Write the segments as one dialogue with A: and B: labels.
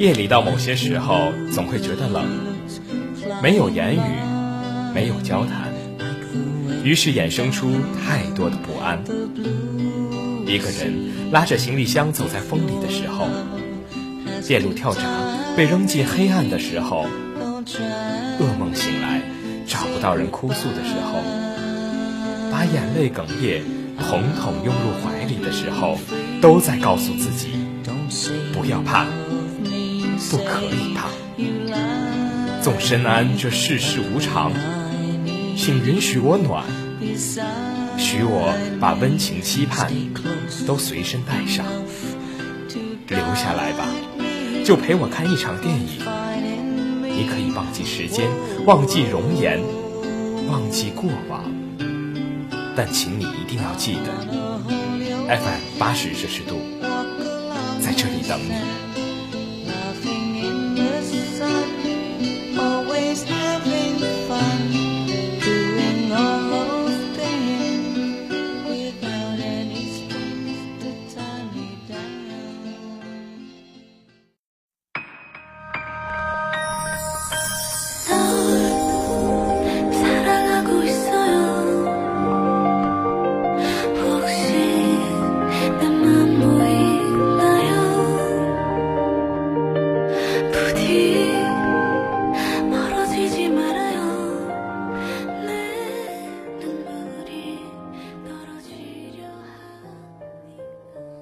A: 夜里到某些时候，总会觉得冷，没有言语，没有交谈，于是衍生出太多的不安。一个人拉着行李箱走在风里的时候，电路跳闸被扔进黑暗的时候，噩梦醒来找不到人哭诉的时候，把眼泪哽咽统统拥入怀里的时候，都在告诉自己：不要怕，不可以怕。纵深谙这世事无常，请允许我暖，许我把温情期盼都随身带上。留下来吧，就陪我看一场电影。你可以忘记时间，忘记容颜，忘记过往，但请你一定要记得，FM 八十摄氏度，在这里等你。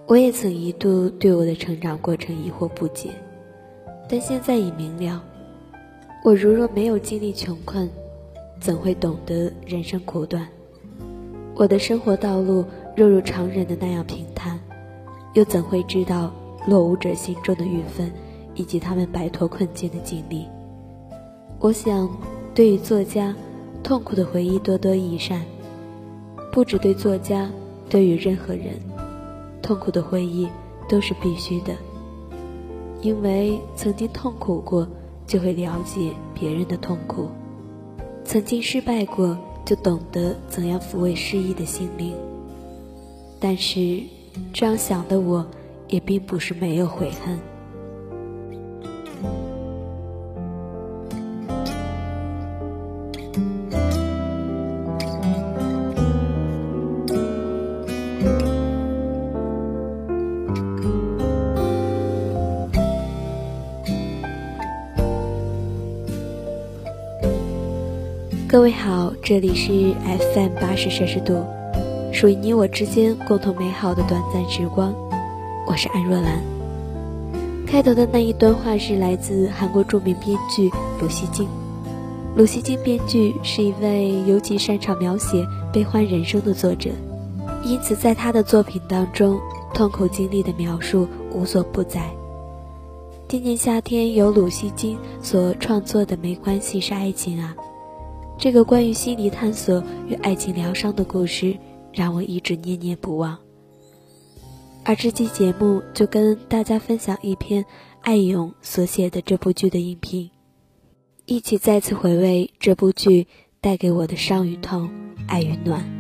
B: 我也曾一度对我的成长过程疑惑不解，但现在已明了。我如若没有经历穷困，怎会懂得人生苦短？我的生活道路若如常人的那样平坦，又怎会知道落伍者心中的郁愤，以及他们摆脱困境的经历？我想，对于作家，痛苦的回忆多多益善。不只对作家，对于任何人。痛苦的回忆都是必须的，因为曾经痛苦过，就会了解别人的痛苦；曾经失败过，就懂得怎样抚慰失意的心灵。但是，这样想的我，也并不是没有悔恨。这里是 FM 八十摄氏度，属于你我之间共同美好的短暂时光。我是安若兰。开头的那一段话是来自韩国著名编剧鲁西京。鲁西京编剧是一位尤其擅长描写悲欢人生的作者，因此在他的作品当中，痛苦经历的描述无所不在。今年夏天由鲁西京所创作的《没关系是爱情啊》。这个关于心理探索与爱情疗伤的故事，让我一直念念不忘。而这期节目就跟大家分享一篇爱勇所写的这部剧的影评，一起再次回味这部剧带给我的伤与痛、爱与暖。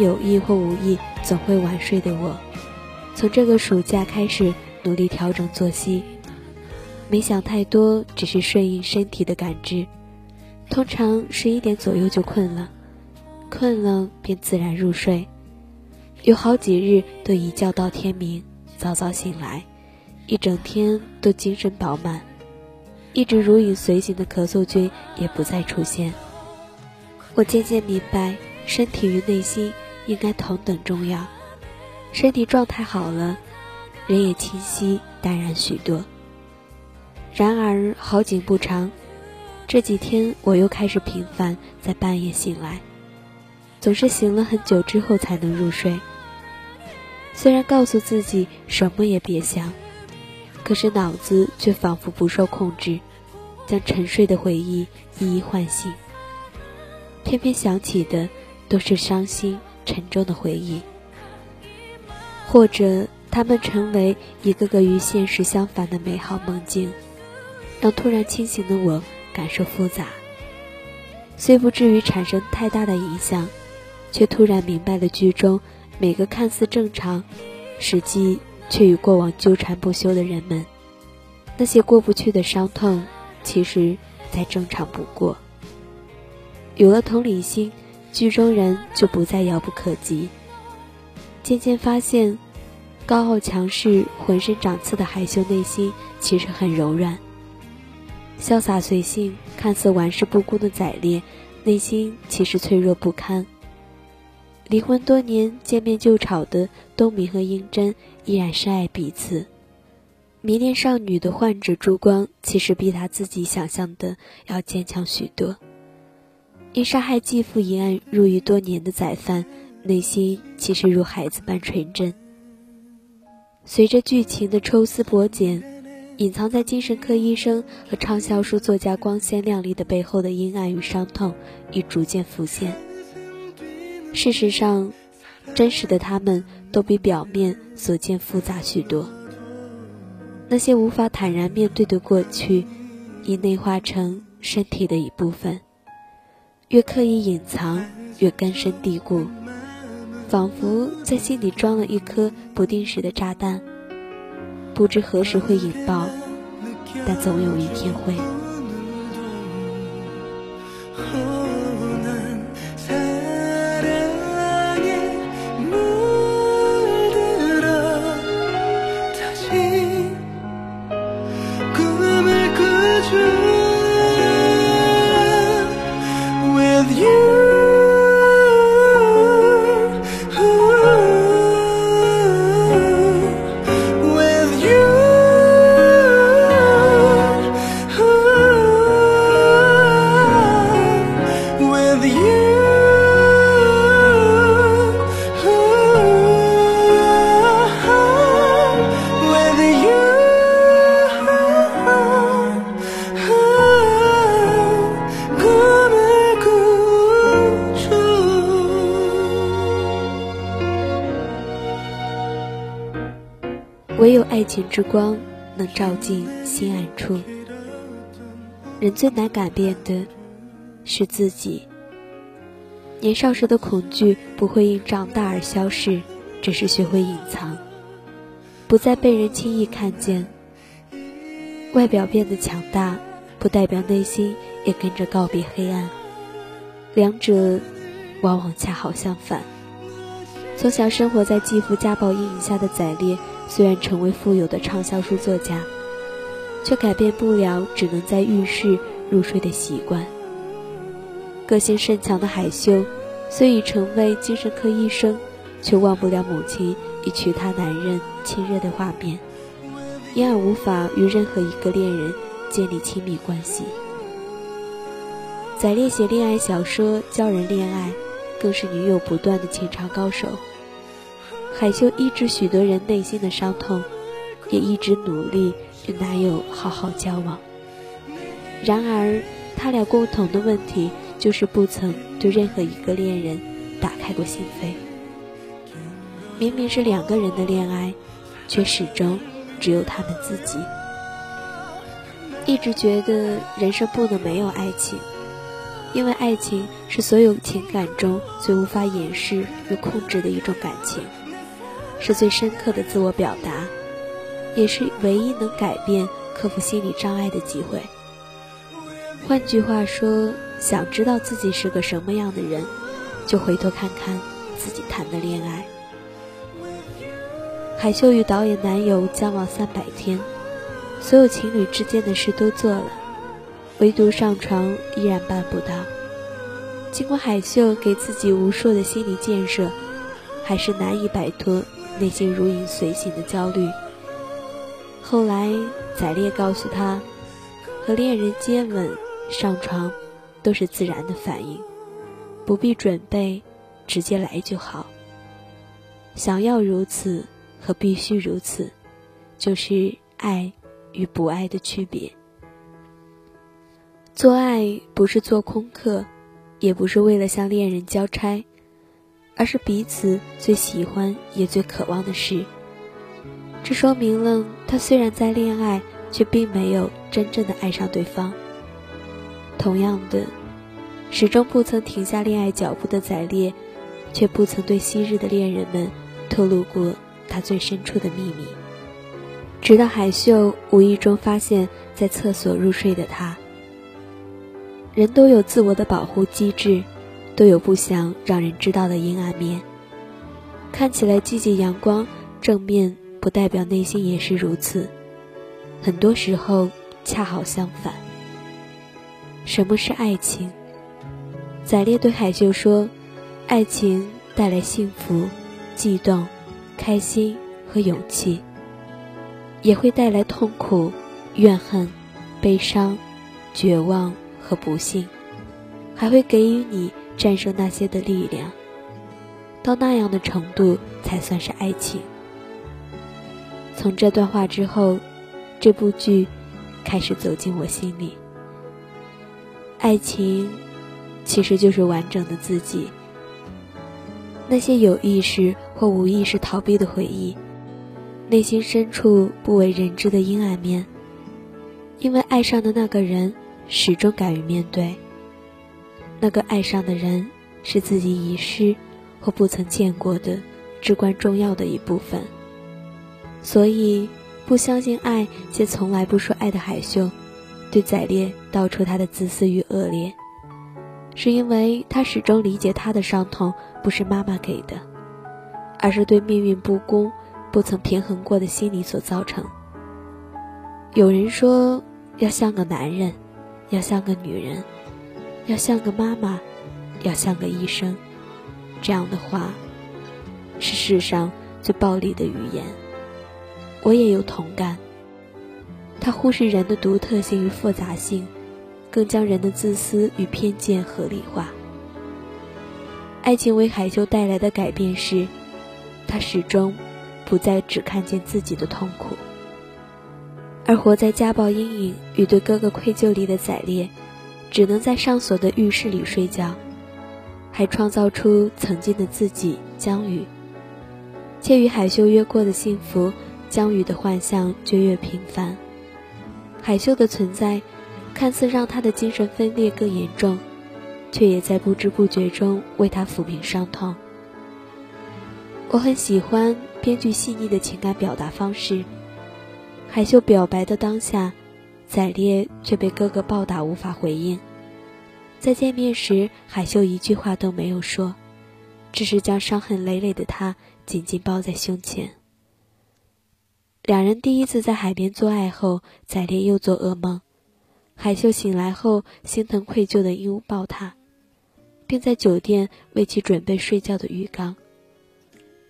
B: 有意或无意，总会晚睡的我，从这个暑假开始努力调整作息，没想太多，只是顺应身体的感知。通常十一点左右就困了，困了便自然入睡。有好几日都一觉到天明，早早醒来，一整天都精神饱满。一直如影随形的咳嗽菌也不再出现。我渐渐明白，身体与内心应该同等重要。身体状态好了，人也清晰淡然许多。然而好景不长。这几天我又开始频繁在半夜醒来，总是醒了很久之后才能入睡。虽然告诉自己什么也别想，可是脑子却仿佛不受控制，将沉睡的回忆一一唤醒。偏偏想起的都是伤心沉重的回忆，或者他们成为一个个与现实相反的美好梦境，让突然清醒的我。感受复杂，虽不至于产生太大的影响，却突然明白了剧中每个看似正常，实际却与过往纠缠不休的人们，那些过不去的伤痛，其实再正常不过。有了同理心，剧中人就不再遥不可及。渐渐发现，高傲强势、浑身长刺的海秀内心其实很柔软。潇洒随性，看似玩世不恭的宰烈，内心其实脆弱不堪。离婚多年，见面就吵的东明和英珍依然深爱彼此。迷恋少女的患者朱光，其实比他自己想象的要坚强许多。因杀害继父一案入狱多年的宰犯，内心其实如孩子般纯真。随着剧情的抽丝剥茧。隐藏在精神科医生和畅销书作家光鲜亮丽的背后的阴暗与伤痛，已逐渐浮现。事实上，真实的他们都比表面所见复杂许多。那些无法坦然面对的过去，已内化成身体的一部分。越刻意隐藏，越根深蒂固，仿佛在心里装了一颗不定时的炸弹。不知何时会引爆，但总有一天会。情之光能照进心暗处。人最难改变的是自己。年少时的恐惧不会因长大而消失，只是学会隐藏，不再被人轻易看见。外表变得强大，不代表内心也跟着告别黑暗。两者往往恰好相反。从小生活在继父家暴阴影下的宰烈。虽然成为富有的畅销书作家，却改变不了只能在浴室入睡的习惯。个性甚强的海修，虽已成为精神科医生，却忘不了母亲与其他男人亲热的画面，因而无法与任何一个恋人建立亲密关系。在烈写恋爱小说教人恋爱，更是女友不断的情场高手。海秀医治许多人内心的伤痛，也一直努力与男友好好交往。然而，他俩共同的问题就是不曾对任何一个恋人打开过心扉。明明是两个人的恋爱，却始终只有他们自己。一直觉得人生不能没有爱情，因为爱情是所有情感中最无法掩饰与控制的一种感情，是最深刻的自我表达，也是唯一能改变、克服心理障碍的机会。换句话说，想知道自己是个什么样的人，就回头看看自己谈的恋爱。海秀与导演男友交往三百天，所有情侣之间的事都做了。唯独上床依然办不到。尽管海秀给自己无数的心理建设，还是难以摆脱内心如影随形的焦虑。后来，宰烈告诉他，和恋人接吻、上床都是自然的反应，不必准备，直接来就好。想要如此和必须如此，就是爱与不爱的区别。做爱不是做空课，也不是为了向恋人交差，而是彼此最喜欢也最渴望的事。这说明了他虽然在恋爱，却并没有真正的爱上对方。同样的，始终不曾停下恋爱脚步的宰烈，却不曾对昔日的恋人们透露过他最深处的秘密。直到海秀无意中发现，在厕所入睡的他。人都有自我的保护机制，都有不想让人知道的阴暗面。看起来积极阳光、正面，不代表内心也是如此。很多时候恰好相反。什么是爱情？宰烈对海秀说：“爱情带来幸福、悸动、开心和勇气，也会带来痛苦、怨恨、悲伤、绝望。”和不幸，还会给予你战胜那些的力量。到那样的程度，才算是爱情。从这段话之后，这部剧开始走进我心里。爱情，其实就是完整的自己。那些有意识或无意识逃避的回忆，内心深处不为人知的阴暗面，因为爱上的那个人。始终敢于面对。那个爱上的人是自己遗失或不曾见过的至关重要的一部分。所以，不相信爱且从来不说爱的海秀，对宰烈道出他的自私与恶劣，是因为他始终理解他的伤痛不是妈妈给的，而是对命运不公、不曾平衡过的心理所造成。有人说，要像个男人。要像个女人，要像个妈妈，要像个医生，这样的话，是世上最暴力的语言。我也有同感。它忽视人的独特性与复杂性，更将人的自私与偏见合理化。爱情为海秀带来的改变是，他始终不再只看见自己的痛苦。而活在家暴阴影与对哥哥愧疚里的宰烈，只能在上锁的浴室里睡觉，还创造出曾经的自己江宇。且与海秀越过的幸福，江宇的幻象就越频繁。海秀的存在，看似让他的精神分裂更严重，却也在不知不觉中为他抚平伤痛。我很喜欢编剧细腻的情感表达方式。海秀表白的当下，宰烈却被哥哥暴打，无法回应。在见面时，海秀一句话都没有说，只是将伤痕累累的他紧紧抱在胸前。两人第一次在海边做爱后，宰烈又做噩梦。海秀醒来后，心疼愧疚的拥抱他，并在酒店为其准备睡觉的浴缸。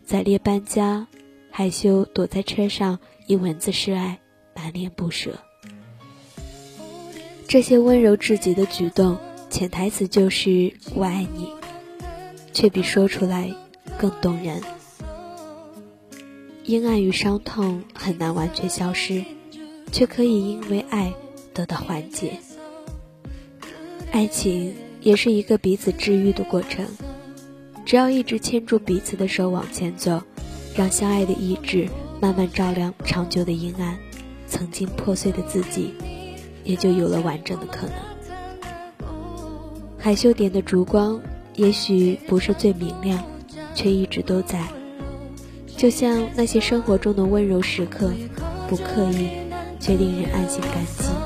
B: 宰烈搬家，海秀躲在车上。因文字示爱，满脸不舍。这些温柔至极的举动，潜台词就是我爱你，却比说出来更动人。阴暗与伤痛很难完全消失，却可以因为爱得到缓解。爱情也是一个彼此治愈的过程，只要一直牵住彼此的手往前走，让相爱的意志。慢慢照亮长久的阴暗，曾经破碎的自己，也就有了完整的可能。海秀点的烛光，也许不是最明亮，却一直都在。就像那些生活中的温柔时刻，不刻意，却令人安心感激。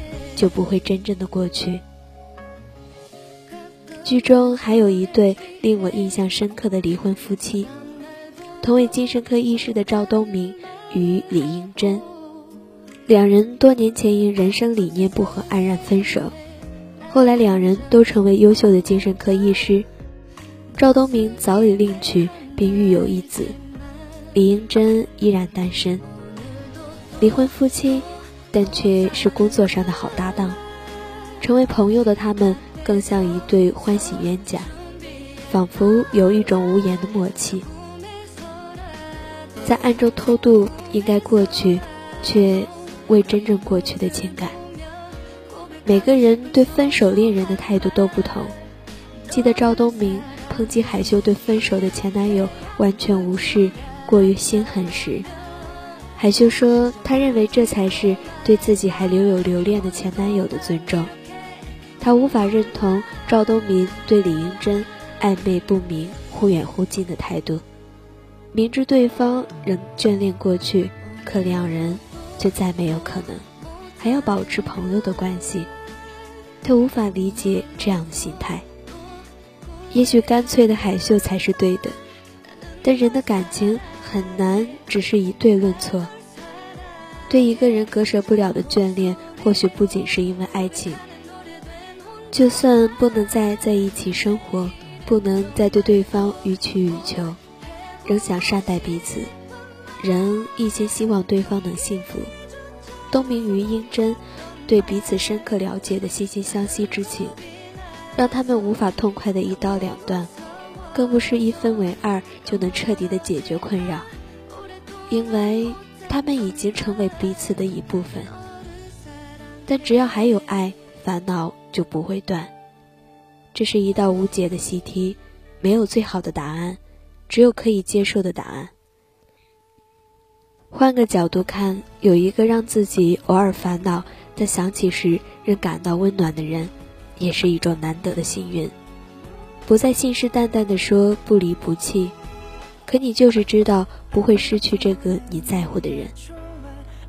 B: 就不会真正的过去。剧中还有一对令我印象深刻的离婚夫妻，同为精神科医师的赵东明与李英珍。两人多年前因人生理念不合黯然分手，后来两人都成为优秀的精神科医师。赵东明早已另娶并育有一子，李英珍依然单身。离婚夫妻，但却是工作上的好搭档。成为朋友的他们，更像一对欢喜冤家，仿佛有一种无言的默契。在暗中偷渡应该过去，却未真正过去的情感。每个人对分手恋人的态度都不同。记得赵东明抨击海秀对分手的前男友完全无视，过于心狠时。海秀说：“他认为这才是对自己还留有留恋的前男友的尊重。他无法认同赵东明对李英珍暧昧不明、忽远忽近的态度。明知对方仍眷恋过去，可两人却再没有可能，还要保持朋友的关系。他无法理解这样的心态。也许干脆的海秀才是对的，但人的感情……”很难只是以对论错。对一个人割舍不了的眷恋，或许不仅是因为爱情。就算不能再在一起生活，不能再对对方予取予求，仍想善待彼此，仍一心希望对方能幸福。东明与英珍对彼此深刻了解的惺惺相惜之情，让他们无法痛快的一刀两断。更不是一分为二就能彻底的解决困扰，因为他们已经成为彼此的一部分。但只要还有爱，烦恼就不会断。这是一道无解的习题，没有最好的答案，只有可以接受的答案。换个角度看，有一个让自己偶尔烦恼，但想起时仍感到温暖的人，也是一种难得的幸运。不再信誓旦旦地说不离不弃，可你就是知道不会失去这个你在乎的人。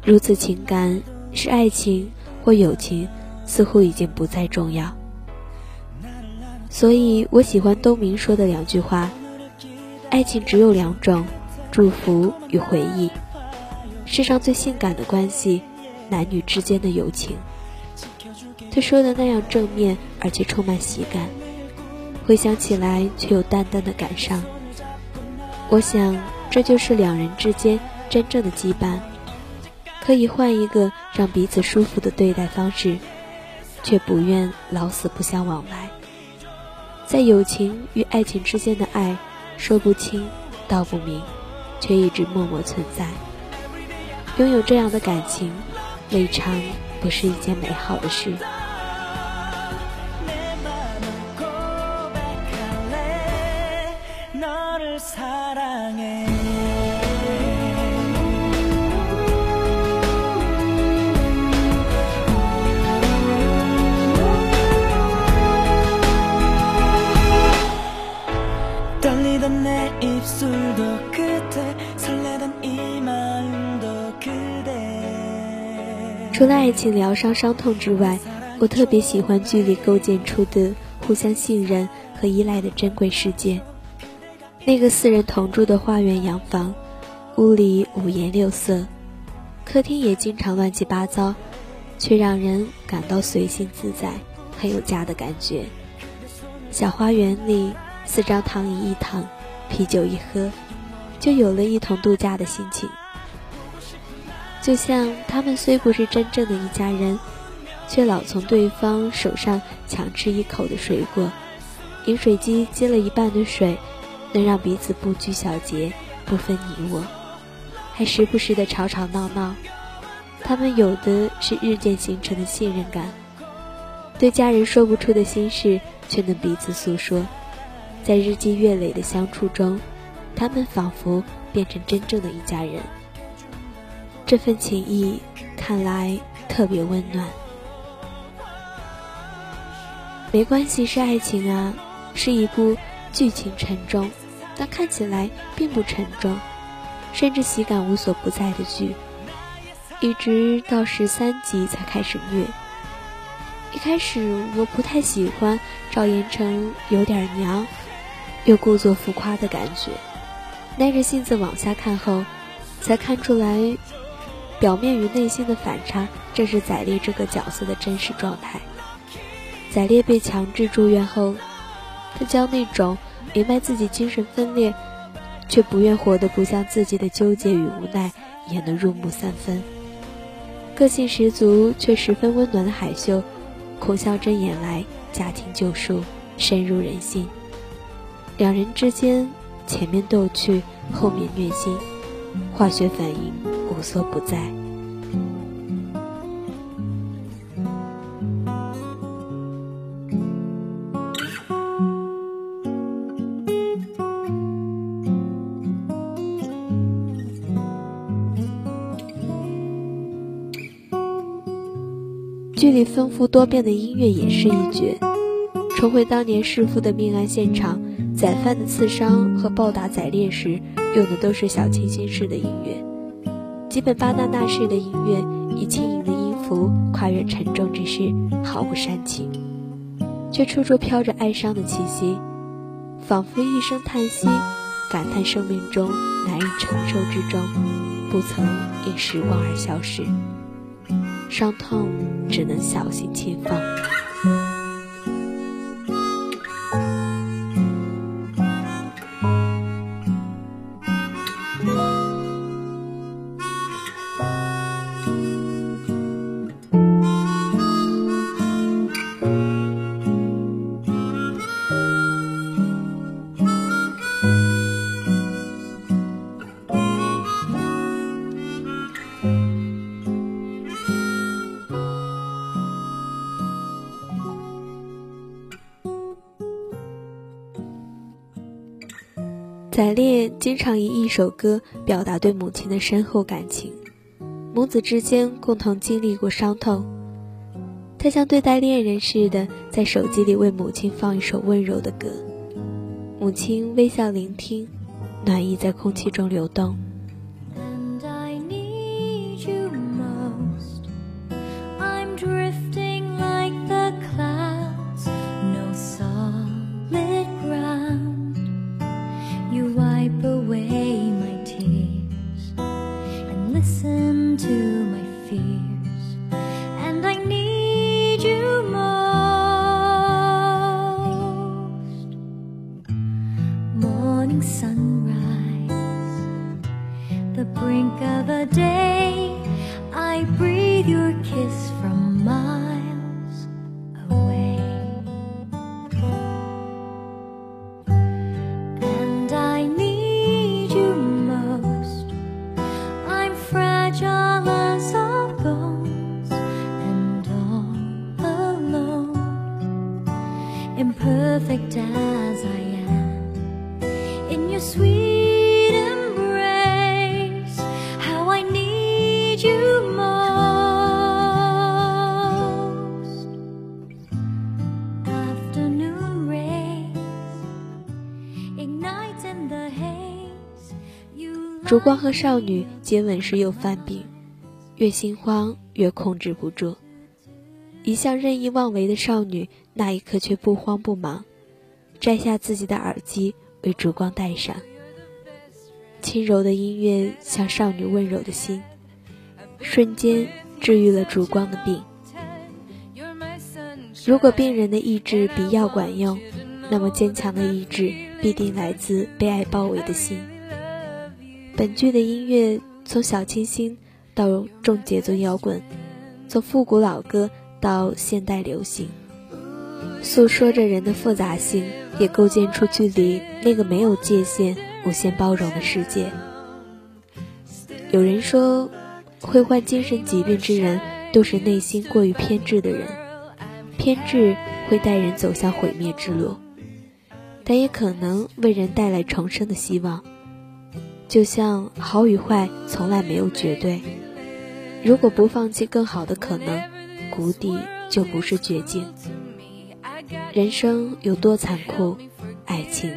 B: 如此情感是爱情或友情，似乎已经不再重要。所以我喜欢东明说的两句话：爱情只有两种，祝福与回忆。世上最性感的关系，男女之间的友情。他说的那样正面，而且充满喜感。回想起来，却有淡淡的感伤。我想，这就是两人之间真正的羁绊。可以换一个让彼此舒服的对待方式，却不愿老死不相往来。在友情与爱情之间的爱，说不清道不明，却一直默默存在。拥有这样的感情，未尝不是一件美好的事。除了爱情疗伤伤痛之外，我特别喜欢剧里构建出的互相信任和依赖的珍贵世界。那个四人同住的花园洋房，屋里五颜六色，客厅也经常乱七八糟，却让人感到随性自在，很有家的感觉。小花园里，四张躺椅一躺，啤酒一喝，就有了一同度假的心情。就像他们虽不是真正的一家人，却老从对方手上抢吃一口的水果。饮水机接了一半的水，能让彼此不拘小节，不分你我，还时不时的吵吵闹闹。他们有的是日渐形成的信任感，对家人说不出的心事，却能彼此诉说。在日积月累的相处中，他们仿佛变成真正的一家人。这份情谊看来特别温暖。没关系，是爱情啊。是一部剧情沉重，但看起来并不沉重，甚至喜感无所不在的剧，一直到十三集才开始虐。一开始我不太喜欢赵寅成有点娘，又故作浮夸的感觉，耐着性子往下看后，才看出来，表面与内心的反差正是宰烈这个角色的真实状态。宰烈被强制住院后。他将那种明白自己精神分裂，却不愿活得不像自己的纠结与无奈演得入木三分。个性十足却十分温暖的海秀，孔孝真演来家庭救赎，深入人心。两人之间前面逗趣，后面虐心，化学反应无所不在。剧里丰富多变的音乐也是一绝，重回当年弑父的命案现场，宰犯的刺伤和暴打宰烈时用的都是小清新式的音乐，基本巴纳纳式的音乐，以轻盈的音符跨越沉重之势，毫不煽情，却处处飘着哀伤的气息，仿佛一声叹息，感叹生命中难以承受之重，不曾因时光而消逝。伤痛只能小心轻放。宰烈经常以一首歌表达对母亲的深厚感情，母子之间共同经历过伤痛。他像对待恋人似的，在手机里为母亲放一首温柔的歌，母亲微笑聆听，暖意在空气中流动。烛光和少女接吻时又犯病，越心慌越控制不住。一向任意妄为的少女，那一刻却不慌不忙，摘下自己的耳机为烛光戴上。轻柔的音乐像少女温柔的心，
C: 瞬间治愈了烛光的病。如果病人的意志比药管用，那么坚强的意志必定来自被爱包围的心。本剧的音乐从小清新到重节奏摇滚，从复古老歌到现代流行，诉说着人的复杂性，也构建出距离那个没有界限、无限包容的世界。有人说，会患精神疾病之人都是内心过于偏执的人，偏执会带人走向毁灭之路，但也可能为人带来重生的希望。就像好与坏从来没有绝对，如果不放弃更好的可能，谷底就不是绝境。人生有多残酷，爱情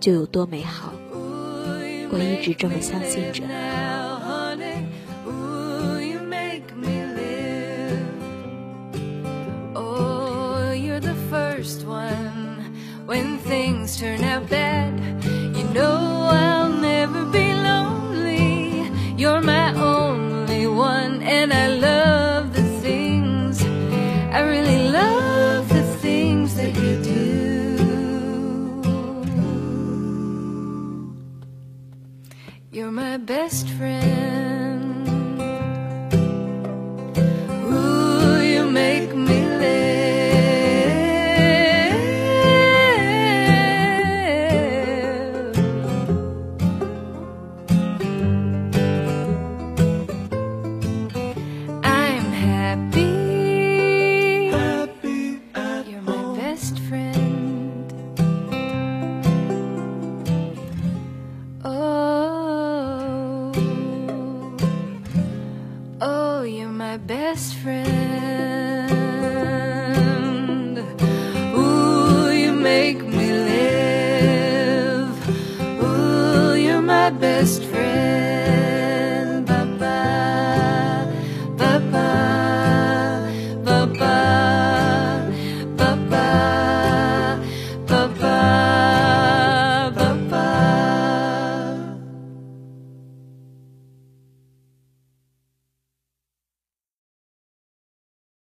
C: 就有多美好。我一直这么相信着。Best friend.